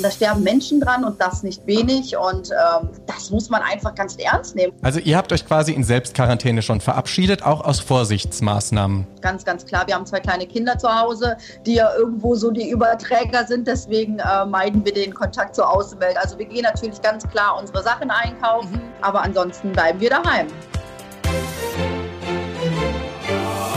Da sterben Menschen dran und das nicht wenig. Und ähm, das muss man einfach ganz ernst nehmen. Also ihr habt euch quasi in Selbstquarantäne schon verabschiedet, auch aus Vorsichtsmaßnahmen. Ganz, ganz klar. Wir haben zwei kleine Kinder zu Hause, die ja irgendwo so die Überträger sind. Deswegen äh, meiden wir den Kontakt zur Außenwelt. Also wir gehen natürlich ganz klar unsere Sachen einkaufen, mhm. aber ansonsten bleiben wir daheim.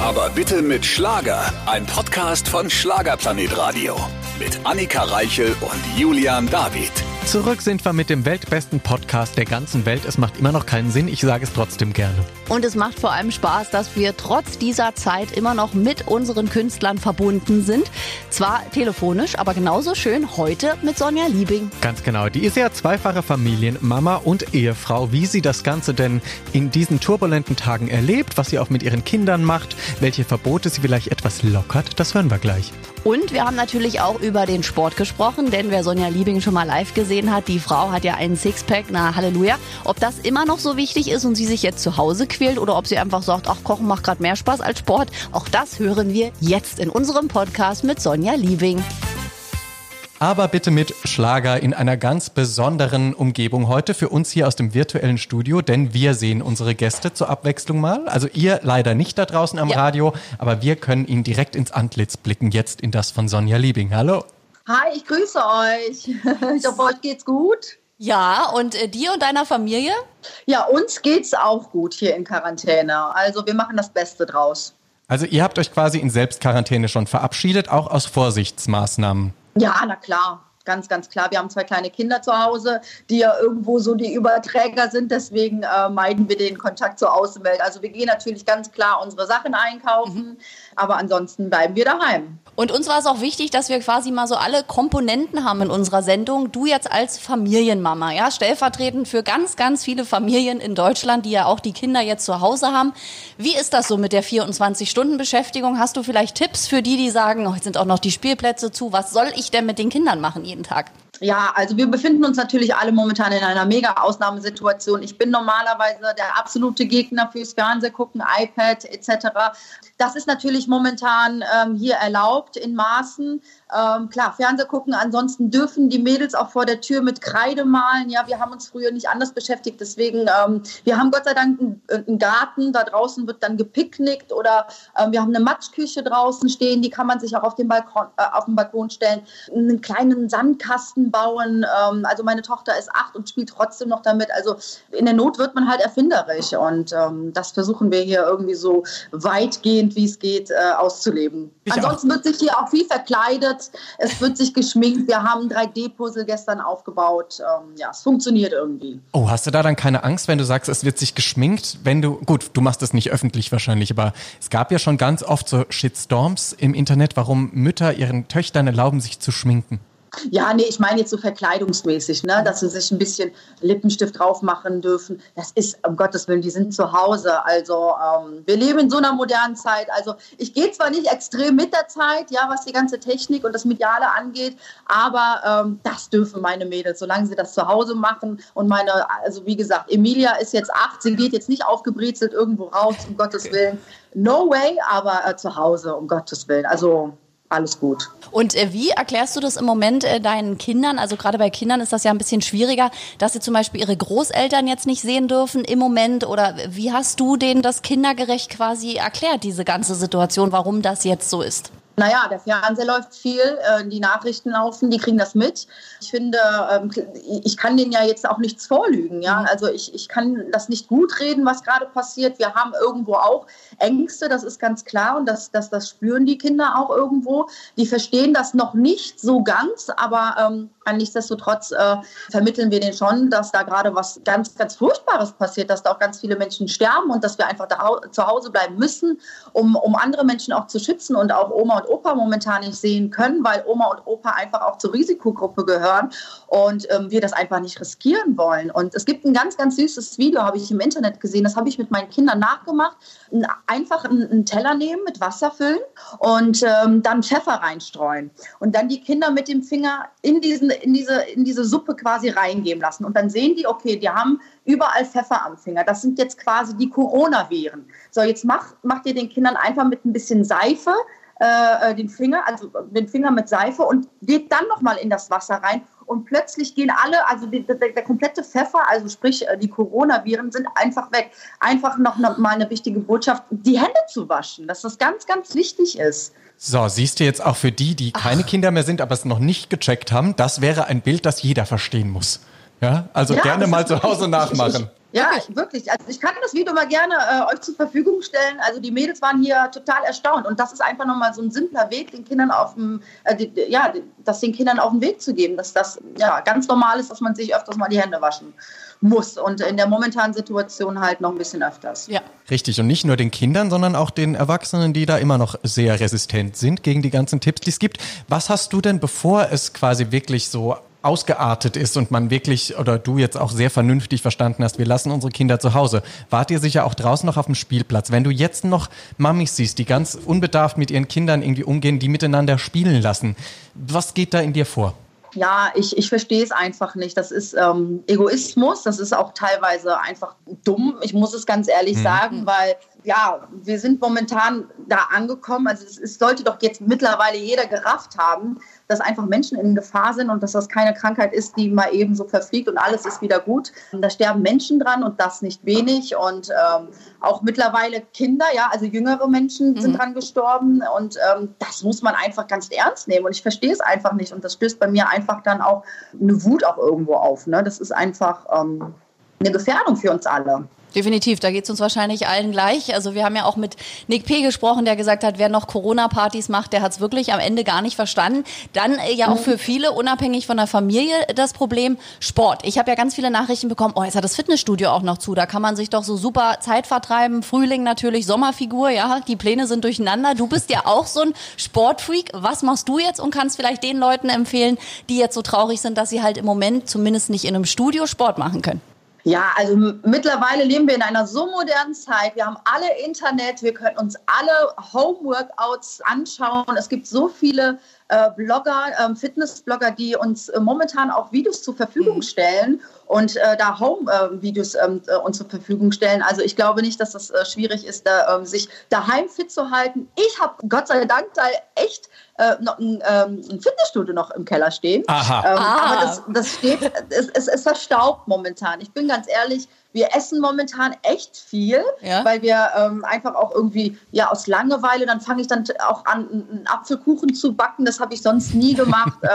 Aber bitte mit Schlager. Ein Podcast von Schlagerplanet Radio. Mit Annika Reichel und Julian David. Zurück sind wir mit dem weltbesten Podcast der ganzen Welt. Es macht immer noch keinen Sinn, ich sage es trotzdem gerne. Und es macht vor allem Spaß, dass wir trotz dieser Zeit immer noch mit unseren Künstlern verbunden sind. Zwar telefonisch, aber genauso schön heute mit Sonja Liebing. Ganz genau. Die ist ja zweifache Familienmama und Ehefrau. Wie sie das Ganze denn in diesen turbulenten Tagen erlebt, was sie auch mit ihren Kindern macht, welche Verbote sie vielleicht etwas lockert, das hören wir gleich. Und wir haben natürlich auch über den Sport gesprochen, denn wer Sonja Liebing schon mal live gesehen hat, die Frau hat ja einen Sixpack, na Halleluja. Ob das immer noch so wichtig ist und sie sich jetzt zu Hause quält oder ob sie einfach sagt, ach, Kochen macht gerade mehr Spaß als Sport, auch das hören wir jetzt in unserem Podcast mit Sonja Liebing aber bitte mit Schlager in einer ganz besonderen Umgebung heute für uns hier aus dem virtuellen Studio, denn wir sehen unsere Gäste zur Abwechslung mal. Also ihr leider nicht da draußen am ja. Radio, aber wir können Ihnen direkt ins Antlitz blicken, jetzt in das von Sonja Liebing. Hallo. Hi, ich grüße euch. Ich hoffe, euch geht's gut. Ja, und äh, dir und deiner Familie? Ja, uns geht's auch gut hier in Quarantäne. Also wir machen das Beste draus. Also ihr habt euch quasi in Selbstquarantäne schon verabschiedet, auch aus Vorsichtsmaßnahmen. Ja, na klar. Ganz, ganz klar. Wir haben zwei kleine Kinder zu Hause, die ja irgendwo so die Überträger sind. Deswegen äh, meiden wir den Kontakt zur Außenwelt. Also wir gehen natürlich ganz klar unsere Sachen einkaufen, mhm. Aber ansonsten bleiben wir daheim. Und uns war es auch wichtig, dass wir quasi mal so alle Komponenten haben in unserer Sendung. Du jetzt als Familienmama, ja, stellvertretend für ganz, ganz viele Familien in Deutschland, die ja auch die Kinder jetzt zu Hause haben. Wie ist das so mit der 24-Stunden-Beschäftigung? Hast du vielleicht Tipps für die, die sagen, oh, jetzt sind auch noch die Spielplätze zu. Was soll ich denn mit den Kindern machen jeden Tag? Ja, also wir befinden uns natürlich alle momentan in einer mega Ausnahmesituation. Ich bin normalerweise der absolute Gegner fürs Fernsehgucken, iPad etc. Das ist natürlich momentan ähm, hier erlaubt in Maßen. Ähm, klar, Fernseh gucken. Ansonsten dürfen die Mädels auch vor der Tür mit Kreide malen. Ja, wir haben uns früher nicht anders beschäftigt. Deswegen, ähm, wir haben Gott sei Dank einen, einen, Garten. Da draußen wird dann gepicknickt oder ähm, wir haben eine Matschküche draußen stehen. Die kann man sich auch auf den Balkon, äh, auf den Balkon stellen. Einen kleinen Sandkasten bauen. Ähm, also meine Tochter ist acht und spielt trotzdem noch damit. Also in der Not wird man halt erfinderisch und ähm, das versuchen wir hier irgendwie so weitgehend, wie es geht, äh, auszuleben. Ich Ansonsten auch. wird sich hier auch viel verkleidet wird, es wird sich geschminkt. Wir haben 3D-Puzzle gestern aufgebaut. Ähm, ja, es funktioniert irgendwie. Oh, hast du da dann keine Angst, wenn du sagst, es wird sich geschminkt? Wenn du, gut, du machst das nicht öffentlich wahrscheinlich, aber es gab ja schon ganz oft so Shitstorms im Internet, warum Mütter ihren Töchtern erlauben, sich zu schminken. Ja, nee, ich meine jetzt so verkleidungsmäßig, ne? dass sie sich ein bisschen Lippenstift drauf machen dürfen. Das ist, um Gottes Willen, die sind zu Hause. Also ähm, wir leben in so einer modernen Zeit. Also ich gehe zwar nicht extrem mit der Zeit, ja, was die ganze Technik und das Mediale angeht, aber ähm, das dürfen meine Mädels, solange sie das zu Hause machen. Und meine, also wie gesagt, Emilia ist jetzt acht, sie geht jetzt nicht aufgebrezelt irgendwo raus, um Gottes Willen. No way, aber äh, zu Hause, um Gottes Willen. Also alles gut. Und äh, wie erklärst du das im Moment äh, deinen Kindern? Also gerade bei Kindern ist das ja ein bisschen schwieriger, dass sie zum Beispiel ihre Großeltern jetzt nicht sehen dürfen im Moment. Oder wie hast du denen das kindergerecht quasi erklärt, diese ganze Situation, warum das jetzt so ist? Naja, der Fernseher läuft viel, äh, die Nachrichten laufen, die kriegen das mit. Ich finde, ähm, ich kann denen ja jetzt auch nichts vorlügen. Ja? Mhm. Also ich, ich kann das nicht gut reden, was gerade passiert. Wir haben irgendwo auch Ängste, das ist ganz klar und das, das, das spüren die Kinder auch irgendwo. Die verstehen das noch nicht so ganz, aber ähm, nichtsdestotrotz äh, vermitteln wir denen schon, dass da gerade was ganz, ganz Furchtbares passiert, dass da auch ganz viele Menschen sterben und dass wir einfach da zu Hause bleiben müssen, um, um andere Menschen auch zu schützen und auch Oma und und Opa momentan nicht sehen können, weil Oma und Opa einfach auch zur Risikogruppe gehören und ähm, wir das einfach nicht riskieren wollen. Und es gibt ein ganz, ganz süßes Video, habe ich im Internet gesehen, das habe ich mit meinen Kindern nachgemacht. Einfach einen Teller nehmen, mit Wasser füllen und ähm, dann Pfeffer reinstreuen. Und dann die Kinder mit dem Finger in, diesen, in, diese, in diese Suppe quasi reingeben lassen. Und dann sehen die, okay, die haben überall Pfeffer am Finger. Das sind jetzt quasi die Corona-Viren. So, jetzt macht, macht ihr den Kindern einfach mit ein bisschen Seife äh, den Finger, also den Finger mit Seife und geht dann nochmal in das Wasser rein und plötzlich gehen alle, also die, der, der, komplette Pfeffer, also sprich äh, die Coronaviren sind einfach weg. Einfach noch ne, mal eine wichtige Botschaft, die Hände zu waschen, dass das ganz, ganz wichtig ist. So, siehst du jetzt auch für die, die keine Ach. Kinder mehr sind, aber es noch nicht gecheckt haben, das wäre ein Bild, das jeder verstehen muss. Ja, also ja, gerne mal zu Hause nachmachen. Ja, wirklich. wirklich. Also ich kann das Video mal gerne äh, euch zur Verfügung stellen. Also die Mädels waren hier total erstaunt und das ist einfach nochmal so ein simpler Weg, den Kindern auf dem, äh, die, ja, das den Kindern auf den Weg zu geben, dass das ja ganz normal ist, dass man sich öfters mal die Hände waschen muss und in der momentanen Situation halt noch ein bisschen öfters. Ja. Richtig und nicht nur den Kindern, sondern auch den Erwachsenen, die da immer noch sehr resistent sind gegen die ganzen Tipps, die es gibt. Was hast du denn, bevor es quasi wirklich so ausgeartet ist und man wirklich oder du jetzt auch sehr vernünftig verstanden hast, wir lassen unsere Kinder zu Hause. Wart ihr sicher auch draußen noch auf dem Spielplatz? Wenn du jetzt noch Mamis siehst, die ganz unbedarft mit ihren Kindern irgendwie umgehen, die miteinander spielen lassen, was geht da in dir vor? Ja, ich, ich verstehe es einfach nicht. Das ist ähm, Egoismus, das ist auch teilweise einfach dumm. Ich muss es ganz ehrlich mhm. sagen, weil ja, wir sind momentan da angekommen. Also es, es, sollte doch jetzt mittlerweile jeder gerafft haben, dass einfach Menschen in Gefahr sind und dass das keine Krankheit ist, die mal eben so verfliegt und alles ist wieder gut. Und da sterben Menschen dran und das nicht wenig. Und ähm, auch mittlerweile Kinder, ja, also jüngere Menschen mhm. sind dran gestorben. Und ähm, das muss man einfach ganz ernst nehmen. Und ich verstehe es einfach nicht. Und das stößt bei mir einfach dann auch eine Wut auch irgendwo auf. Ne? Das ist einfach ähm, eine Gefährdung für uns alle. Definitiv, da geht es uns wahrscheinlich allen gleich. Also wir haben ja auch mit Nick P. gesprochen, der gesagt hat, wer noch Corona-Partys macht, der hat es wirklich am Ende gar nicht verstanden. Dann äh, ja auch für viele, unabhängig von der Familie, das Problem Sport. Ich habe ja ganz viele Nachrichten bekommen, oh, jetzt hat das Fitnessstudio auch noch zu, da kann man sich doch so super Zeit vertreiben. Frühling natürlich, Sommerfigur, ja, die Pläne sind durcheinander. Du bist ja auch so ein Sportfreak. Was machst du jetzt und kannst vielleicht den Leuten empfehlen, die jetzt so traurig sind, dass sie halt im Moment zumindest nicht in einem Studio Sport machen können? Ja, also mittlerweile leben wir in einer so modernen Zeit. Wir haben alle Internet, wir können uns alle Home-Workouts anschauen. Es gibt so viele äh, Blogger, ähm, Fitnessblogger, die uns äh, momentan auch Videos zur Verfügung mhm. stellen und äh, da Home-Videos ähm, äh, uns zur Verfügung stellen. Also ich glaube nicht, dass das äh, schwierig ist, da, ähm, sich daheim fit zu halten. Ich habe Gott sei Dank da echt äh, noch ein, ähm, ein, Fitnessstudio noch im Keller stehen. Aha. Ähm, ah. Aber das, das steht, es, es, es verstaubt momentan. Ich bin ganz ehrlich, wir essen momentan echt viel, ja. weil wir ähm, einfach auch irgendwie, ja, aus Langeweile, dann fange ich dann auch an, einen Apfelkuchen zu backen. Das habe ich sonst nie gemacht, äh,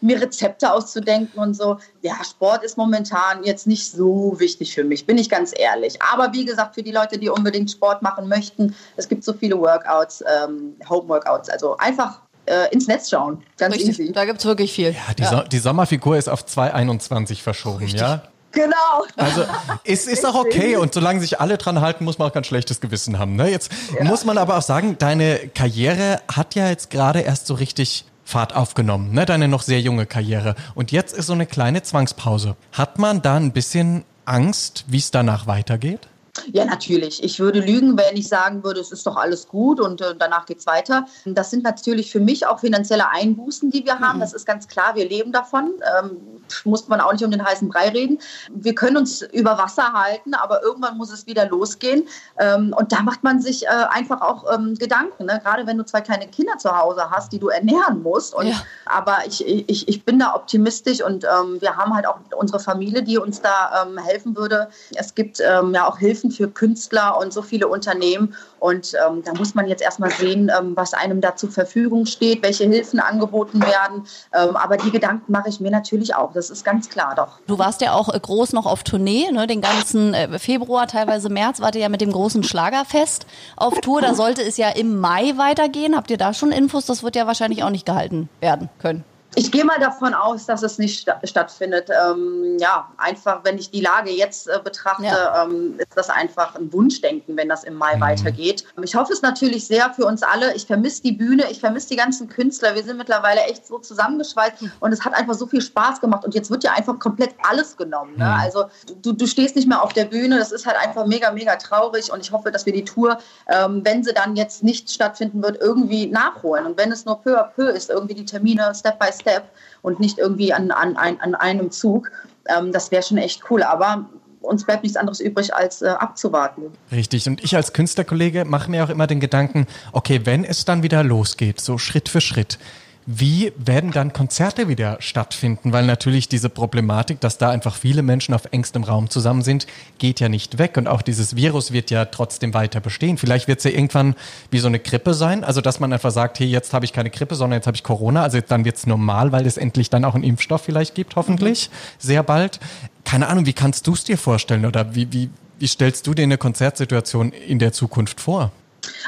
mir Rezepte auszudenken und so. Ja, Sport ist momentan jetzt nicht so wichtig für mich, bin ich ganz ehrlich. Aber wie gesagt, für die Leute, die unbedingt Sport machen möchten, es gibt so viele Workouts, ähm, Home-Workouts. Also einfach äh, ins Netz schauen. Ganz Richtig, easy. Da gibt es wirklich viel. Ja, die, ja. So die, Sommerfigur ist auf 2,21 verschoben, Richtig. ja? Genau. Also es ist auch okay und solange sich alle dran halten, muss man auch kein schlechtes Gewissen haben. Ne? Jetzt ja. muss man aber auch sagen, deine Karriere hat ja jetzt gerade erst so richtig Fahrt aufgenommen, ne? deine noch sehr junge Karriere. Und jetzt ist so eine kleine Zwangspause. Hat man da ein bisschen Angst, wie es danach weitergeht? Ja, natürlich. Ich würde lügen, wenn ich sagen würde, es ist doch alles gut und äh, danach es weiter. Das sind natürlich für mich auch finanzielle Einbußen, die wir haben. Mhm. Das ist ganz klar. Wir leben davon. Ähm, muss man auch nicht um den heißen Brei reden. Wir können uns über Wasser halten, aber irgendwann muss es wieder losgehen. Ähm, und da macht man sich äh, einfach auch ähm, Gedanken. Ne? Gerade wenn du zwei kleine Kinder zu Hause hast, die du ernähren musst. Und, ja. Aber ich, ich, ich bin da optimistisch und ähm, wir haben halt auch unsere Familie, die uns da ähm, helfen würde. Es gibt ähm, ja auch Hilfen für Künstler und so viele Unternehmen. Und ähm, da muss man jetzt erstmal sehen, ähm, was einem da zur Verfügung steht, welche Hilfen angeboten werden. Ähm, aber die Gedanken mache ich mir natürlich auch. Das ist ganz klar doch. Du warst ja auch äh, groß noch auf Tournee, ne? den ganzen äh, Februar, teilweise März, wart ihr ja mit dem großen Schlagerfest auf Tour. Da sollte es ja im Mai weitergehen. Habt ihr da schon Infos? Das wird ja wahrscheinlich auch nicht gehalten werden können. Ich gehe mal davon aus, dass es nicht sta stattfindet. Ähm, ja, einfach, wenn ich die Lage jetzt äh, betrachte, ja. ähm, ist das einfach ein Wunschdenken, wenn das im Mai mhm. weitergeht. Ich hoffe es natürlich sehr für uns alle. Ich vermisse die Bühne, ich vermisse die ganzen Künstler. Wir sind mittlerweile echt so zusammengeschweißt und es hat einfach so viel Spaß gemacht. Und jetzt wird ja einfach komplett alles genommen. Ne? Mhm. Also du, du stehst nicht mehr auf der Bühne. Das ist halt einfach mega, mega traurig. Und ich hoffe, dass wir die Tour, ähm, wenn sie dann jetzt nicht stattfinden wird, irgendwie nachholen. Und wenn es nur peu à peu ist, irgendwie die Termine Step by Step Step und nicht irgendwie an, an, an einem Zug. Ähm, das wäre schon echt cool. Aber uns bleibt nichts anderes übrig, als äh, abzuwarten. Richtig. Und ich als Künstlerkollege mache mir auch immer den Gedanken, okay, wenn es dann wieder losgeht, so Schritt für Schritt, wie werden dann Konzerte wieder stattfinden? Weil natürlich diese Problematik, dass da einfach viele Menschen auf engstem Raum zusammen sind, geht ja nicht weg. Und auch dieses Virus wird ja trotzdem weiter bestehen. Vielleicht wird es ja irgendwann wie so eine Grippe sein. Also, dass man einfach sagt, hey, jetzt habe ich keine Grippe, sondern jetzt habe ich Corona. Also dann wird es normal, weil es endlich dann auch einen Impfstoff vielleicht gibt, hoffentlich, mhm. sehr bald. Keine Ahnung, wie kannst du es dir vorstellen? Oder wie, wie, wie stellst du dir eine Konzertsituation in der Zukunft vor?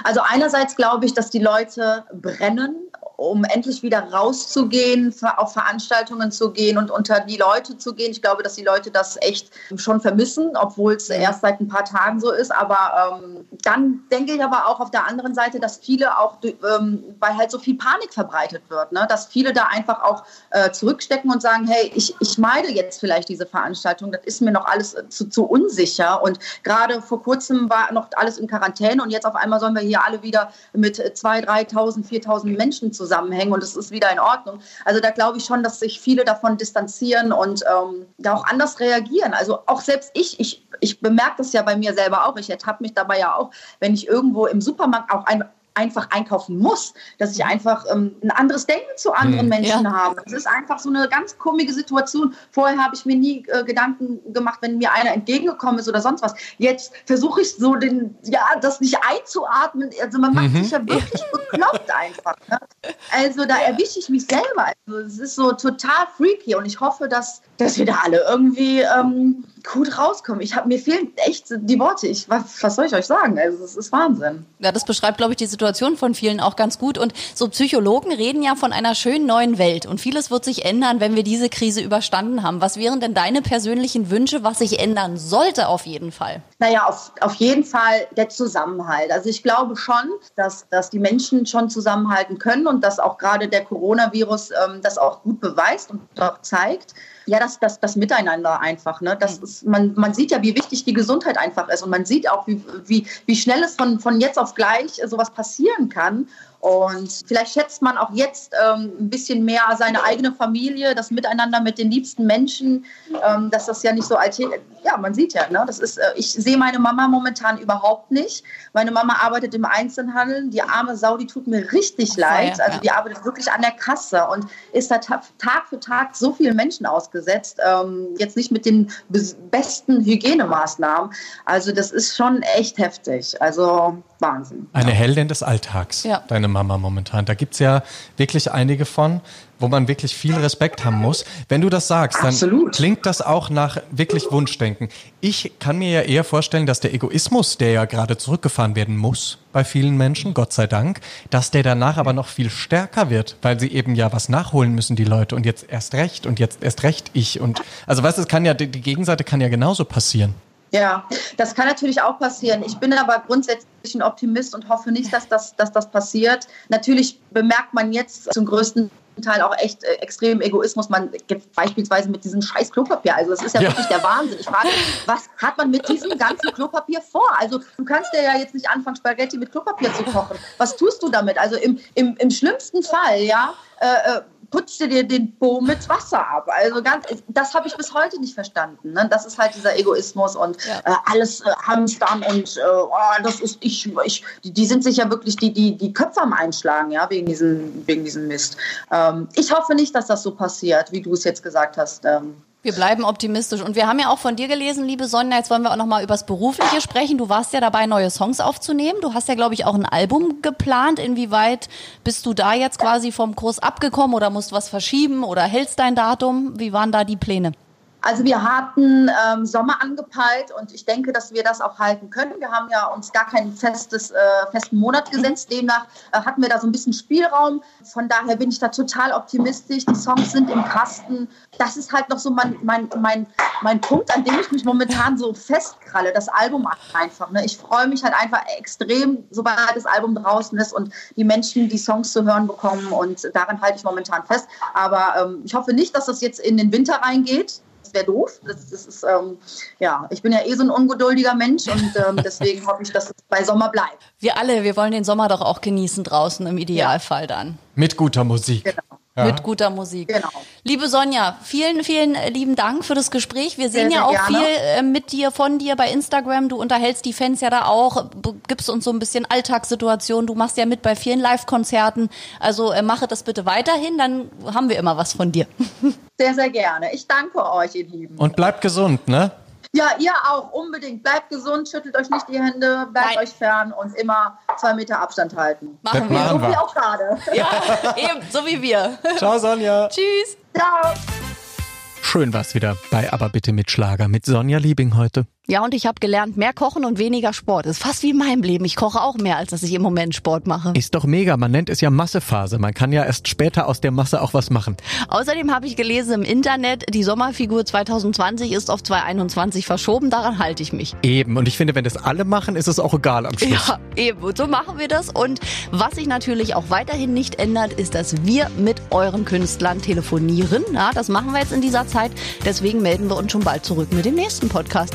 Also einerseits glaube ich, dass die Leute brennen um endlich wieder rauszugehen, auf Veranstaltungen zu gehen und unter die Leute zu gehen. Ich glaube, dass die Leute das echt schon vermissen, obwohl es erst seit ein paar Tagen so ist. Aber ähm, dann denke ich aber auch auf der anderen Seite, dass viele auch, ähm, weil halt so viel Panik verbreitet wird, ne? dass viele da einfach auch äh, zurückstecken und sagen, hey, ich, ich meide jetzt vielleicht diese Veranstaltung, das ist mir noch alles zu, zu unsicher. Und gerade vor kurzem war noch alles in Quarantäne und jetzt auf einmal sollen wir hier alle wieder mit 2.000, 3.000, 4.000 Menschen zusammen zusammenhängen und es ist wieder in Ordnung. Also da glaube ich schon, dass sich viele davon distanzieren und ähm, da auch anders reagieren. Also auch selbst ich, ich, ich bemerke das ja bei mir selber auch. Ich ertappe mich dabei ja auch, wenn ich irgendwo im Supermarkt auch ein einfach einkaufen muss, dass ich einfach ähm, ein anderes Denken zu anderen hm. Menschen ja. habe. Es ist einfach so eine ganz komische Situation. Vorher habe ich mir nie äh, Gedanken gemacht, wenn mir einer entgegengekommen ist oder sonst was. Jetzt versuche ich so den, ja, das nicht einzuatmen. Also man macht mhm. sich ja wirklich bekloppt einfach. Ne? Also da erwische ich mich selber. Also es ist so total freaky und ich hoffe, dass, dass wir da alle irgendwie ähm, gut rauskommen. Ich habe mir fehlen echt die Worte. Ich was, was soll ich euch sagen? Also es ist Wahnsinn. Ja, das beschreibt, glaube ich, die Situation von vielen auch ganz gut. Und so Psychologen reden ja von einer schönen neuen Welt. Und vieles wird sich ändern, wenn wir diese Krise überstanden haben. Was wären denn deine persönlichen Wünsche, was sich ändern sollte auf jeden Fall? Naja, auf, auf jeden Fall der Zusammenhalt. Also ich glaube schon, dass, dass die Menschen schon zusammenhalten können und dass auch gerade der Coronavirus ähm, das auch gut beweist und auch zeigt ja, das, das, das Miteinander einfach. Ne? Das mhm. ist, man, man sieht ja, wie wichtig die Gesundheit einfach ist und man sieht auch, wie, wie, wie schnell es von, von jetzt auf gleich sowas passieren kann. Und vielleicht schätzt man auch jetzt ähm, ein bisschen mehr seine eigene Familie, das Miteinander mit den liebsten Menschen, ähm, dass das ja nicht so alltäglich, ja, man sieht ja, ne, das ist, äh, ich sehe meine Mama momentan überhaupt nicht. Meine Mama arbeitet im Einzelhandel, die arme Sau, die tut mir richtig leid. Also die arbeitet wirklich an der Kasse und ist da Tag für Tag so vielen Menschen ausgesetzt, ähm, jetzt nicht mit den besten Hygienemaßnahmen. Also das ist schon echt heftig. Also Wahnsinn. Eine Heldin des Alltags, ja. deine Mama momentan. Da gibt es ja wirklich einige von, wo man wirklich viel Respekt haben muss. Wenn du das sagst, dann Absolut. klingt das auch nach wirklich Wunschdenken. Ich kann mir ja eher vorstellen, dass der Egoismus, der ja gerade zurückgefahren werden muss bei vielen Menschen, Gott sei Dank, dass der danach aber noch viel stärker wird, weil sie eben ja was nachholen müssen, die Leute. Und jetzt erst recht und jetzt erst recht ich. Und also weißt du, es kann ja, die Gegenseite kann ja genauso passieren. Ja, das kann natürlich auch passieren. Ich bin aber grundsätzlich ein Optimist und hoffe nicht, dass das, dass das passiert. Natürlich bemerkt man jetzt zum größten Teil auch echt äh, extrem Egoismus. Man gibt beispielsweise mit diesem scheiß Klopapier. Also das ist ja, ja, wirklich der Wahnsinn. Ich frage, was hat man mit diesem ganzen Klopapier vor? Also du kannst ja jetzt nicht anfangen, Spaghetti mit Klopapier zu kochen. Was tust du damit? Also im, im, im schlimmsten Fall, ja, äh, äh putzte dir den Po mit Wasser ab. Also ganz, das habe ich bis heute nicht verstanden. Ne? Das ist halt dieser Egoismus und ja. äh, alles äh, hamstern und äh, oh, das ist ich, ich die, die, sind sich ja wirklich die, die, die Köpfe am Einschlagen, ja, wegen diesem, wegen diesem Mist. Ähm, ich hoffe nicht, dass das so passiert, wie du es jetzt gesagt hast. Ähm, wir bleiben optimistisch. Und wir haben ja auch von dir gelesen, liebe Sonja, jetzt wollen wir auch nochmal übers Berufliche sprechen. Du warst ja dabei, neue Songs aufzunehmen. Du hast ja, glaube ich, auch ein Album geplant. Inwieweit bist du da jetzt quasi vom Kurs abgekommen oder musst was verschieben oder hältst dein Datum? Wie waren da die Pläne? Also wir hatten ähm, Sommer angepeilt und ich denke, dass wir das auch halten können. Wir haben ja uns gar keinen festes, äh, festen Monat gesetzt. Demnach äh, hatten wir da so ein bisschen Spielraum. Von daher bin ich da total optimistisch. Die Songs sind im Kasten. Das ist halt noch so mein, mein, mein, mein Punkt, an dem ich mich momentan so festkralle. Das Album einfach. Ne? Ich freue mich halt einfach extrem, sobald das Album draußen ist und die Menschen die Songs zu hören bekommen. Und daran halte ich momentan fest. Aber ähm, ich hoffe nicht, dass das jetzt in den Winter reingeht das wäre doof. Das, das ist, ähm, ja, ich bin ja eh so ein ungeduldiger Mensch und ähm, deswegen hoffe ich, dass es bei Sommer bleibt. Wir alle, wir wollen den Sommer doch auch genießen draußen im Idealfall dann. Mit guter Musik. Genau. Ja. mit guter Musik. Genau. Liebe Sonja, vielen, vielen äh, lieben Dank für das Gespräch. Wir sehen Sehr, ja sehr auch gerne. viel äh, mit dir, von dir bei Instagram. Du unterhältst die Fans ja da auch, gibst uns so ein bisschen Alltagssituationen. Du machst ja mit bei vielen Live-Konzerten. Also äh, mache das bitte weiterhin, dann haben wir immer was von dir. Sehr, sehr gerne. Ich danke euch, ihr Lieben. Und bleibt gesund, ne? Ja, ihr auch, unbedingt. Bleibt gesund, schüttelt euch nicht die Hände, bleibt Nein. euch fern und immer zwei Meter Abstand halten. Machen Das wir. machen So wie wir. auch gerade. Ja, eben, so wie wir. Ciao, Sonja. Tschüss. Ciao. Schön war's wieder bei Aber bitte mit Schlager mit Sonja Liebing heute. Ja, und ich habe gelernt, mehr kochen und weniger Sport. Ist fast wie in meinem Leben. Ich koche auch mehr, als dass ich im Moment Sport mache. Ist doch mega, man nennt es ja Massephase. Man kann ja erst später aus der Masse auch was machen. Außerdem habe ich gelesen im Internet, die Sommerfigur 2020 ist auf 2021 verschoben. Daran halte ich mich. Eben, und ich finde, wenn das alle machen, ist es auch egal am Schluss. Ja, eben. Und so machen wir das. Und was sich natürlich auch weiterhin nicht ändert, ist, dass wir mit euren Künstlern telefonieren. Ja, das machen wir jetzt in dieser Zeit. Deswegen melden wir uns schon bald zurück mit dem nächsten Podcast.